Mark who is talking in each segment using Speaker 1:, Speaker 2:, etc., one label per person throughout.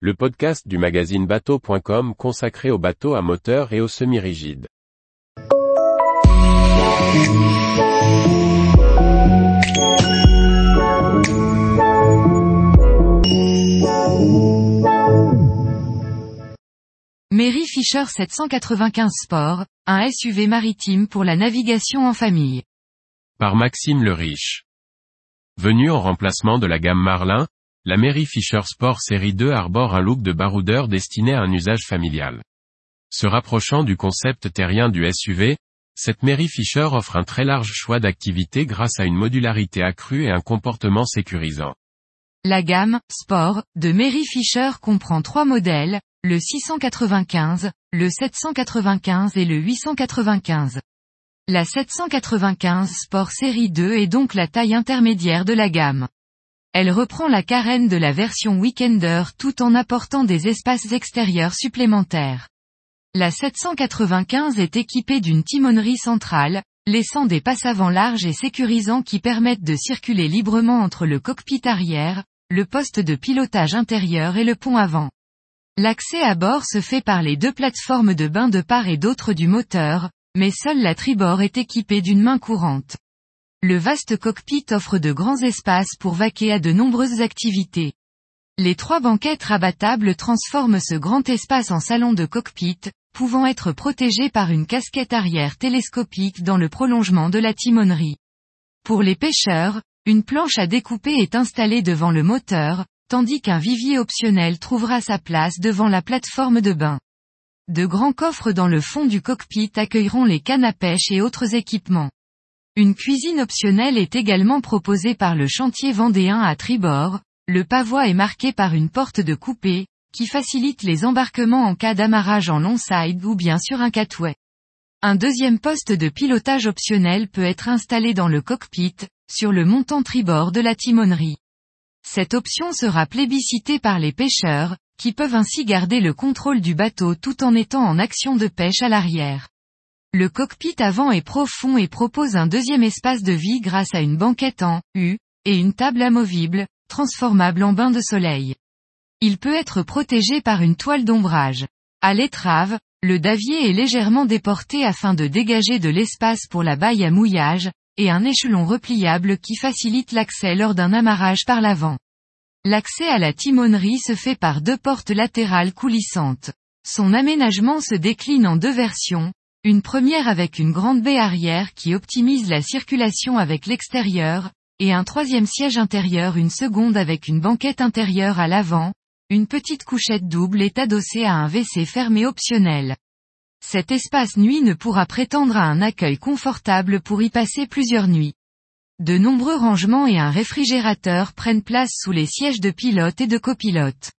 Speaker 1: le podcast du magazine bateau.com consacré aux bateaux à moteur et aux semi-rigides.
Speaker 2: Mary Fisher 795 Sport, un SUV maritime pour la navigation en famille.
Speaker 1: Par Maxime le Riche. Venu en remplacement de la gamme Marlin, la Mary Fisher Sport Série 2 arbore un look de baroudeur destiné à un usage familial. Se rapprochant du concept terrien du SUV, cette Mary Fisher offre un très large choix d'activités grâce à une modularité accrue et un comportement sécurisant.
Speaker 2: La gamme Sport de Mary Fisher comprend trois modèles, le 695, le 795 et le 895. La 795 Sport Série 2 est donc la taille intermédiaire de la gamme. Elle reprend la carène de la version Weekender tout en apportant des espaces extérieurs supplémentaires. La 795 est équipée d'une timonerie centrale, laissant des passes avant larges et sécurisants qui permettent de circuler librement entre le cockpit arrière, le poste de pilotage intérieur et le pont avant. L'accès à bord se fait par les deux plateformes de bain de part et d'autre du moteur, mais seule la tribord est équipée d'une main courante. Le vaste cockpit offre de grands espaces pour vaquer à de nombreuses activités. Les trois banquettes rabattables transforment ce grand espace en salon de cockpit, pouvant être protégé par une casquette arrière télescopique dans le prolongement de la timonerie. Pour les pêcheurs, une planche à découper est installée devant le moteur, tandis qu'un vivier optionnel trouvera sa place devant la plateforme de bain. De grands coffres dans le fond du cockpit accueilleront les cannes à pêche et autres équipements. Une cuisine optionnelle est également proposée par le chantier vendéen à tribord, le pavois est marqué par une porte de coupée, qui facilite les embarquements en cas d'amarrage en long side ou bien sur un catway. Un deuxième poste de pilotage optionnel peut être installé dans le cockpit, sur le montant tribord de la timonerie. Cette option sera plébiscitée par les pêcheurs, qui peuvent ainsi garder le contrôle du bateau tout en étant en action de pêche à l'arrière. Le cockpit avant est profond et propose un deuxième espace de vie grâce à une banquette en U, et une table amovible, transformable en bain de soleil. Il peut être protégé par une toile d'ombrage. À l'étrave, le davier est légèrement déporté afin de dégager de l'espace pour la baille à mouillage, et un échelon repliable qui facilite l'accès lors d'un amarrage par l'avant. L'accès à la timonerie se fait par deux portes latérales coulissantes. Son aménagement se décline en deux versions, une première avec une grande baie arrière qui optimise la circulation avec l'extérieur, et un troisième siège intérieur une seconde avec une banquette intérieure à l'avant, une petite couchette double est adossée à un WC fermé optionnel. Cet espace nuit ne pourra prétendre à un accueil confortable pour y passer plusieurs nuits. De nombreux rangements et un réfrigérateur prennent place sous les sièges de pilote et de copilote.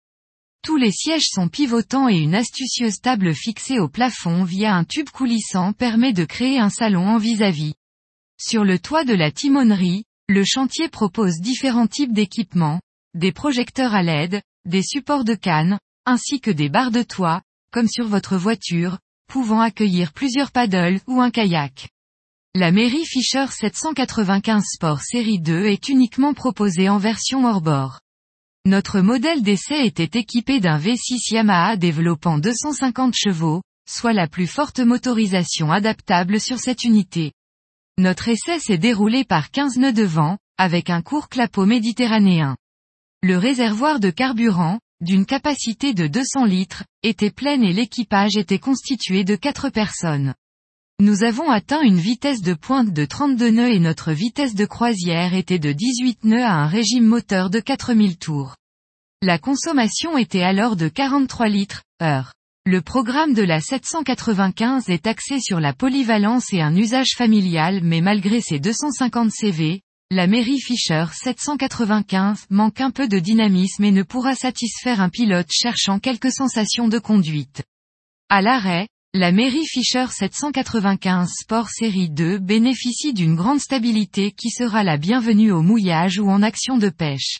Speaker 2: Tous les sièges sont pivotants et une astucieuse table fixée au plafond via un tube coulissant permet de créer un salon en vis-à-vis. Sur le toit de la timonerie, le chantier propose différents types d'équipements, des projecteurs à LED, des supports de canne, ainsi que des barres de toit, comme sur votre voiture, pouvant accueillir plusieurs paddles ou un kayak. La Mary Fisher 795 Sport Série 2 est uniquement proposée en version hors-bord. Notre modèle d'essai était équipé d'un V6 Yamaha développant 250 chevaux, soit la plus forte motorisation adaptable sur cette unité. Notre essai s'est déroulé par 15 nœuds de vent, avec un court clapot méditerranéen. Le réservoir de carburant, d'une capacité de 200 litres, était plein et l'équipage était constitué de 4 personnes. Nous avons atteint une vitesse de pointe de 32 nœuds et notre vitesse de croisière était de 18 nœuds à un régime moteur de 4000 tours. La consommation était alors de 43 litres, heure. Le programme de la 795 est axé sur la polyvalence et un usage familial mais malgré ses 250 CV, la Mary Fisher 795 manque un peu de dynamisme et ne pourra satisfaire un pilote cherchant quelques sensations de conduite. À l'arrêt, la Mary Fisher 795 Sport Série 2 bénéficie d'une grande stabilité qui sera la bienvenue au mouillage ou en action de pêche.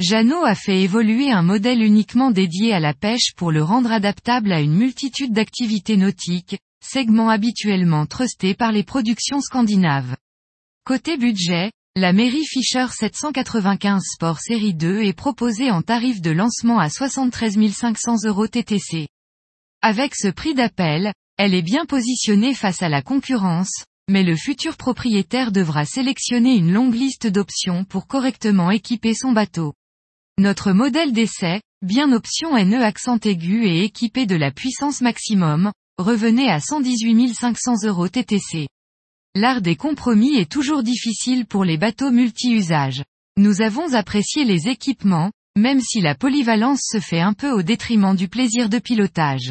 Speaker 2: Jeannot a fait évoluer un modèle uniquement dédié à la pêche pour le rendre adaptable à une multitude d'activités nautiques, segment habituellement trusté par les productions scandinaves. Côté budget, La Mary Fisher 795 Sport Série 2 est proposée en tarif de lancement à 73 500 euros TTC. Avec ce prix d'appel, elle est bien positionnée face à la concurrence, mais le futur propriétaire devra sélectionner une longue liste d'options pour correctement équiper son bateau. Notre modèle d'essai, bien option NE accent aigu et équipé de la puissance maximum, revenait à 118 500 euros TTC. L'art des compromis est toujours difficile pour les bateaux multi-usages. Nous avons apprécié les équipements, même si la polyvalence se fait un peu au détriment du plaisir de pilotage.